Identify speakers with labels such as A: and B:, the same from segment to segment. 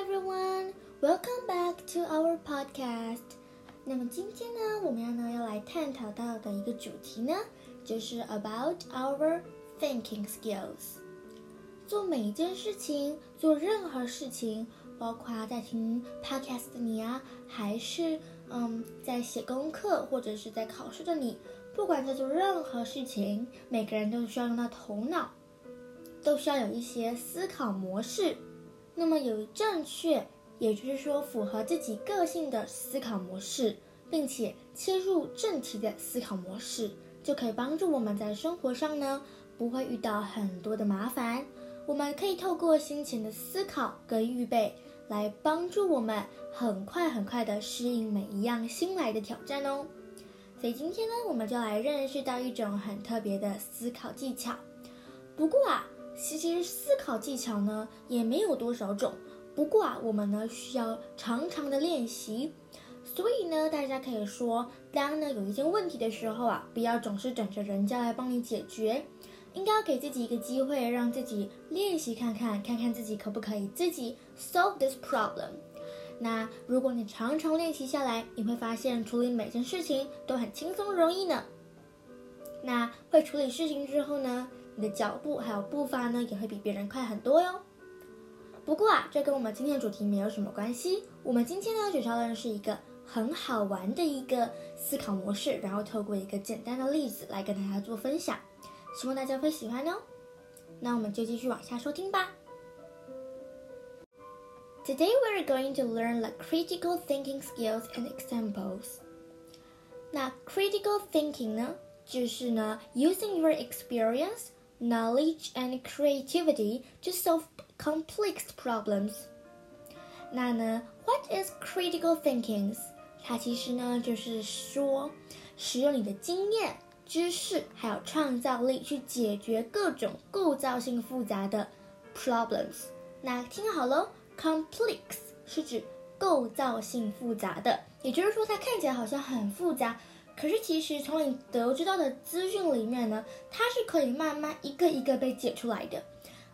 A: everyone, welcome back to our podcast. 那么今天呢，我们要呢要来探讨到的一个主题呢，就是 about our thinking skills。做每一件事情，做任何事情，包括在听 podcast 的你啊，还是嗯在写功课或者是在考试的你，不管在做任何事情，每个人都需要用到头脑，都需要有一些思考模式。那么有正确，也就是说符合自己个性的思考模式，并且切入正题的思考模式，就可以帮助我们在生活上呢不会遇到很多的麻烦。我们可以透过先前的思考跟预备，来帮助我们很快很快的适应每一样新来的挑战哦。所以今天呢，我们就来认识到一种很特别的思考技巧。不过啊。其实思考技巧呢也没有多少种，不过啊，我们呢需要常常的练习。所以呢，大家可以说，当呢有一件问题的时候啊，不要总是等着人家来帮你解决，应该要给自己一个机会，让自己练习看看，看看自己可不可以自己 solve this problem。那如果你常常练习下来，你会发现处理每件事情都很轻松容易呢。那会处理事情之后呢？你的脚步还有步伐呢，也会比别人快很多哟。不过啊，这跟我们今天的主题没有什么关系。我们今天呢，主要认识一个很好玩的一个思考模式，然后透过一个简单的例子来跟大家做分享，希望大家会喜欢哦。那我们就继续往下收听吧。Today we are going to learn the critical thinking skills and examples。那 critical thinking 呢，就是呢，using your experience。knowledge and creativity to solve complex problems。那呢，What is critical thinking？它其实呢就是说，使用你的经验、知识还有创造力去解决各种构造性复杂的 problems。那听好喽，complex 是指构造性复杂的，也就是说它看起来好像很复杂。 可是，其实从你得知到的资讯里面呢，它是可以慢慢一个一个被解出来的。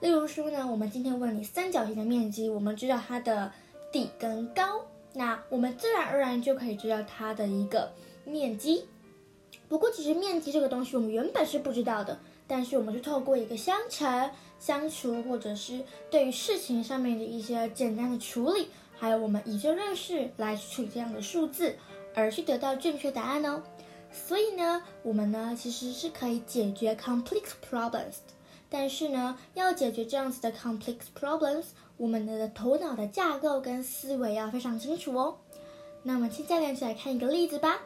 A: 例如说呢，我们今天问你三角形的面积，我们知道它的底跟高，那我们自然而然就可以知道它的一个面积。不过，其实面积这个东西我们原本是不知道的，但是我们是透过一个相乘、相除，或者是对于事情上面的一些简单的处理，还有我们以就认识来处理这样的数字。而去得到正确答案哦。所以呢，我们呢其实是可以解决 complex problems，但是呢，要解决这样子的 complex problems，我们的头脑的架构跟思维要非常清楚哦。那我们现在一起来看一个例子吧。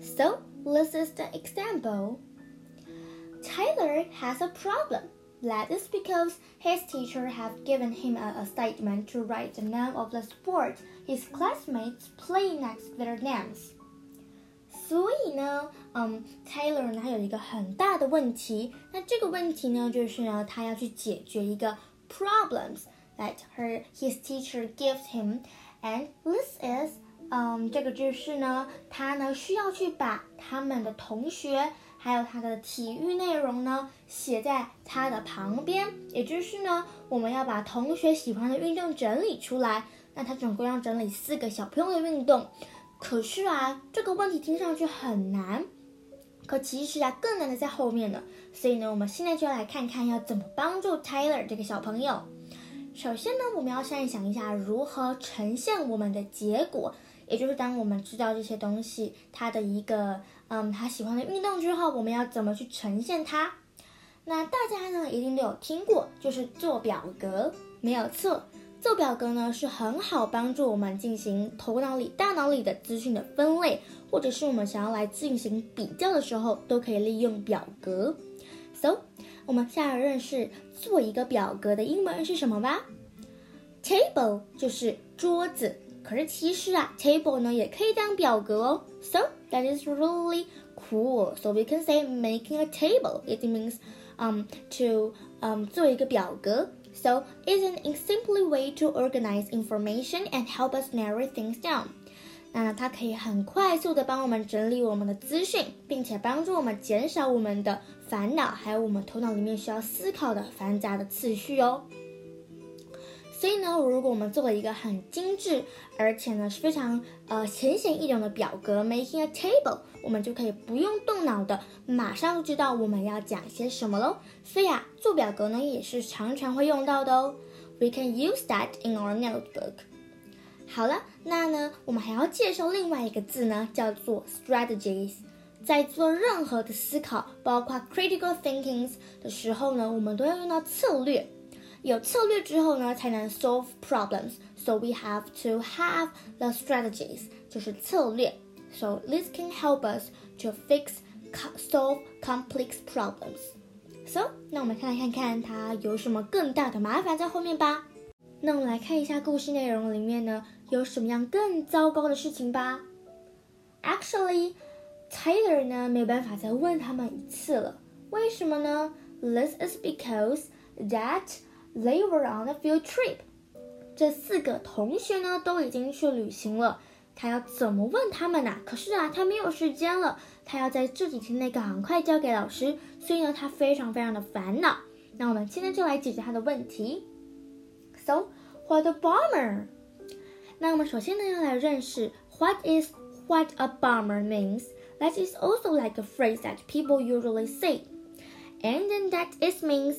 A: So this is the example. Tyler has a problem. That is because his teacher have given him a assignment to write the name of the sport his classmates play next their names。所以呢，嗯，Taylor 呢，他有一个很大的问题。那这个问题呢，就是呢，他要去解决一个 problems that her his teacher gives him。And this is，嗯，这个就是呢，他呢需要去把他们的同学 还有他的体育内容呢写在他的旁边。也就是呢，我们要把同学喜欢的运动整理出来。那他总共要整理四个小朋友的运动，可是啊，这个问题听上去很难，可其实啊，更难的在后面呢。所以呢，我们现在就要来看看要怎么帮助 Tyler 这个小朋友。首先呢，我们要先想一下如何呈现我们的结果，也就是当我们知道这些东西他的一个嗯他喜欢的运动之后，我们要怎么去呈现它？那大家呢一定都有听过，就是做表格，没有错。做表格呢是很好帮助我们进行头脑里、大脑里的资讯的分类，或者是我们想要来进行比较的时候，都可以利用表格。So，我们下来认识做一个表格的英文是什么吧？Table 就是桌子，可是其实啊，table 呢也可以当表格哦。So that is really cool. So we can say making a table. It means um to um 做一个表格。So it's an simply way to organize information and help us narrow things down。那它可以很快速的帮我们整理我们的资讯，并且帮助我们减少我们的烦恼，还有我们头脑里面需要思考的繁杂的次序哦。 所以呢，如果我们做了一个很精致，而且呢是非常呃浅显易懂的表格，making a table，我们就可以不用动脑的，马上就知道我们要讲些什么喽。所以啊，做表格呢也是常常会用到的哦。We can use that in our notebook。好了，那呢我们还要介绍另外一个字呢，叫做 strategies。在做任何的思考，包括 critical thinkings 的时候呢，我们都要用到策略。有策略之后呢，才能 solve problems. So we have to have the strategies，就是策略。So this can help us to fix solve complex problems. So 那我们看来看看它有什么更大的麻烦在后面吧。那我们来看一下故事内容里面呢，有什么样更糟糕的事情吧。Actually, Taylor 呢没有办法再问他们一次了。为什么呢？This is because that They were on a field trip。这四个同学呢都已经去旅行了，他要怎么问他们呢？可是啊，他没有时间了，他要在这几天内赶快交给老师，所以呢，他非常非常的烦恼。那我们今天就来解决他的问题。So what a bummer！那我们首先呢要来认识 what is what a bummer means. That is also like a phrase that people usually say, and then that it means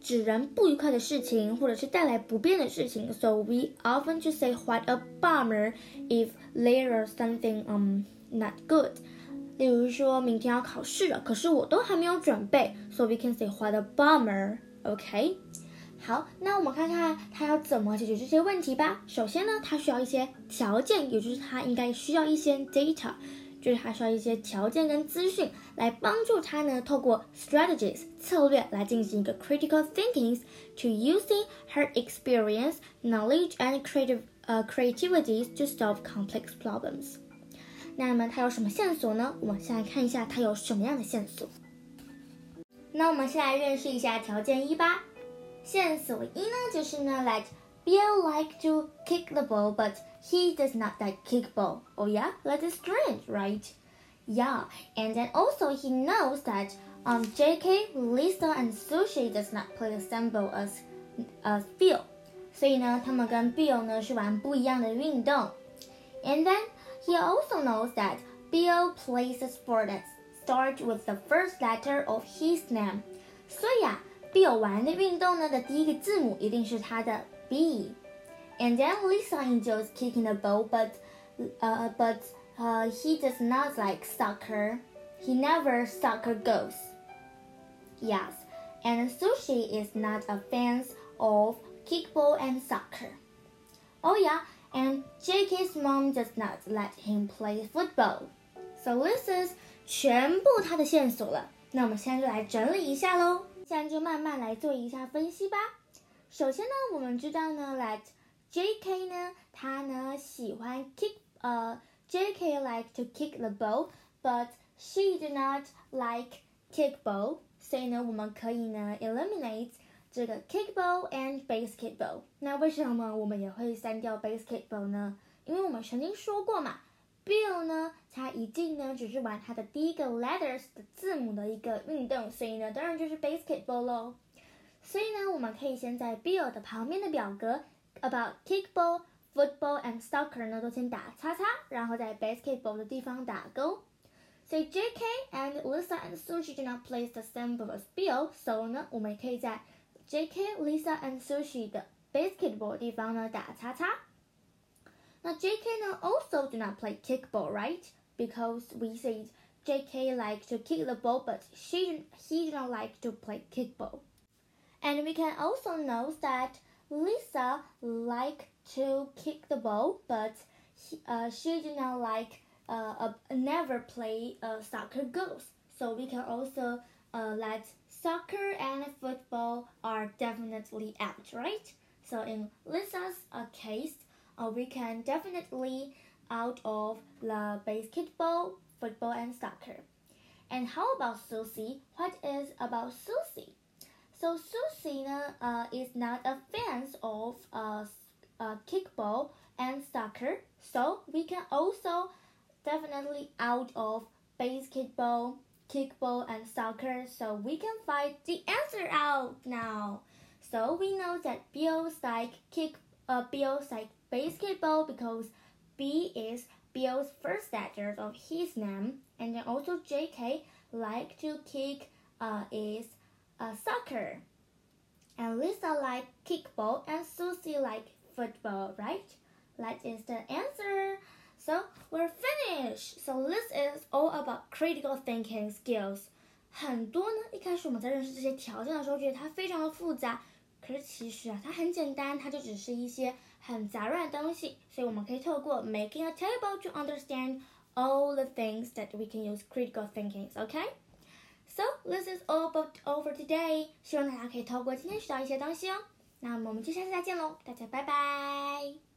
A: 指人不愉快的事情，或者是带来不便的事情。So we often just say "What a bummer" if there is something um not good。例如说明天要考试了，可是我都还没有准备，So we can say "What a bummer." OK。好，那我们看看他要怎么解决这些问题吧。首先呢，他需要一些条件，也就是他应该需要一些 data。就是他需要一些条件跟资讯来帮助他呢，透过 strategies 策略来进行一个 critical thinking to using her experience, knowledge and creative 呃 creativity to solve complex problems。那么他有什么线索呢？我们先来看一下他有什么样的线索。那我们先来认识一下条件一吧。线索一呢，就是呢，let Bill like to kick the ball, but he does not like kickball. Oh yeah, that is strange, right? Yeah, and then also he knows that um J.K., Lisa, and Sushi does not play the same ball as as Bill. 所以呢，他们跟 Bill 呢是玩不一样的运动。And then he also knows that Bill plays a sport that starts with the first letter of his name. 所以啊 ，Bill 玩的运动呢的第一个字母一定是他的 B. And then Lisa enjoys kicking the ball, but uh, but uh, he does not like soccer. He never soccer goes. Yes, and Sushi is not a fan of kickball and soccer. Oh yeah, and JK's mom does not let him play football. So this is 全部他的线索了。那我们现在就来整理一下喽。 现在就慢慢来做一下分析吧。首先呢，我们知道呢，let J.K. 呢，他呢喜欢 kick，呃，J.K. like to kick the ball，but she do not like kickball。所以呢，我们可以呢 eliminate 这个 kickball and basketball。那为什么我们也会删掉 basketball 呢？因为我们曾经说过嘛，Bill 呢，他一定呢只是玩他的第一个 letters 的字母的一个运动，所以呢，当然就是 basketball 喽。所以呢，我们可以先在 Bill 的旁边的表格。about kickball, football and soccer 呢，都先打叉叉，然后在 basketball 的地方打勾。所以 J.K. and Lisa and Sushi do not play the same as Bill, so 呢，我们也可以在 J.K., Lisa and Sushi 的 basketball 地方呢打叉叉。那 J.K. 呢 also do not play kickball, right? Because we said J.K. like to kick the ball, but she he do not like to play kickball. And we can also know that Lisa like to kick the ball, but he, uh, she did not like uh, uh, never play uh, soccer goals. So we can also uh, let soccer and football are definitely out, right? So in Lisa's uh, case, we can definitely out of the basketball, football, and soccer. And how about Susie? What is about Susie? So Susie uh, is not a fan of uh, uh, kickball and soccer, so we can also definitely out of basketball, kickball, and soccer, so we can find the answer out now. So we know that Bill's like kick uh, Bill's like basketball because B is Bill's first letter of his name, and then also J.K. like to kick uh, is uh, soccer, and Lisa like kickball, and Susie like football, right? That is the answer. So we're finished. So this is all about critical thinking skills. 很多呢，一开始我们在认识这些条件的时候，觉得它非常的复杂。 可是其实啊，它很简单，它就只是一些很杂乱的东西。所以我们可以透过 making a table to understand all the things that we can use critical thinking. OK? So this is all about over today. 希望大家可以透过今天学到一些东西哦。那么我们就下次再见喽，大家拜拜。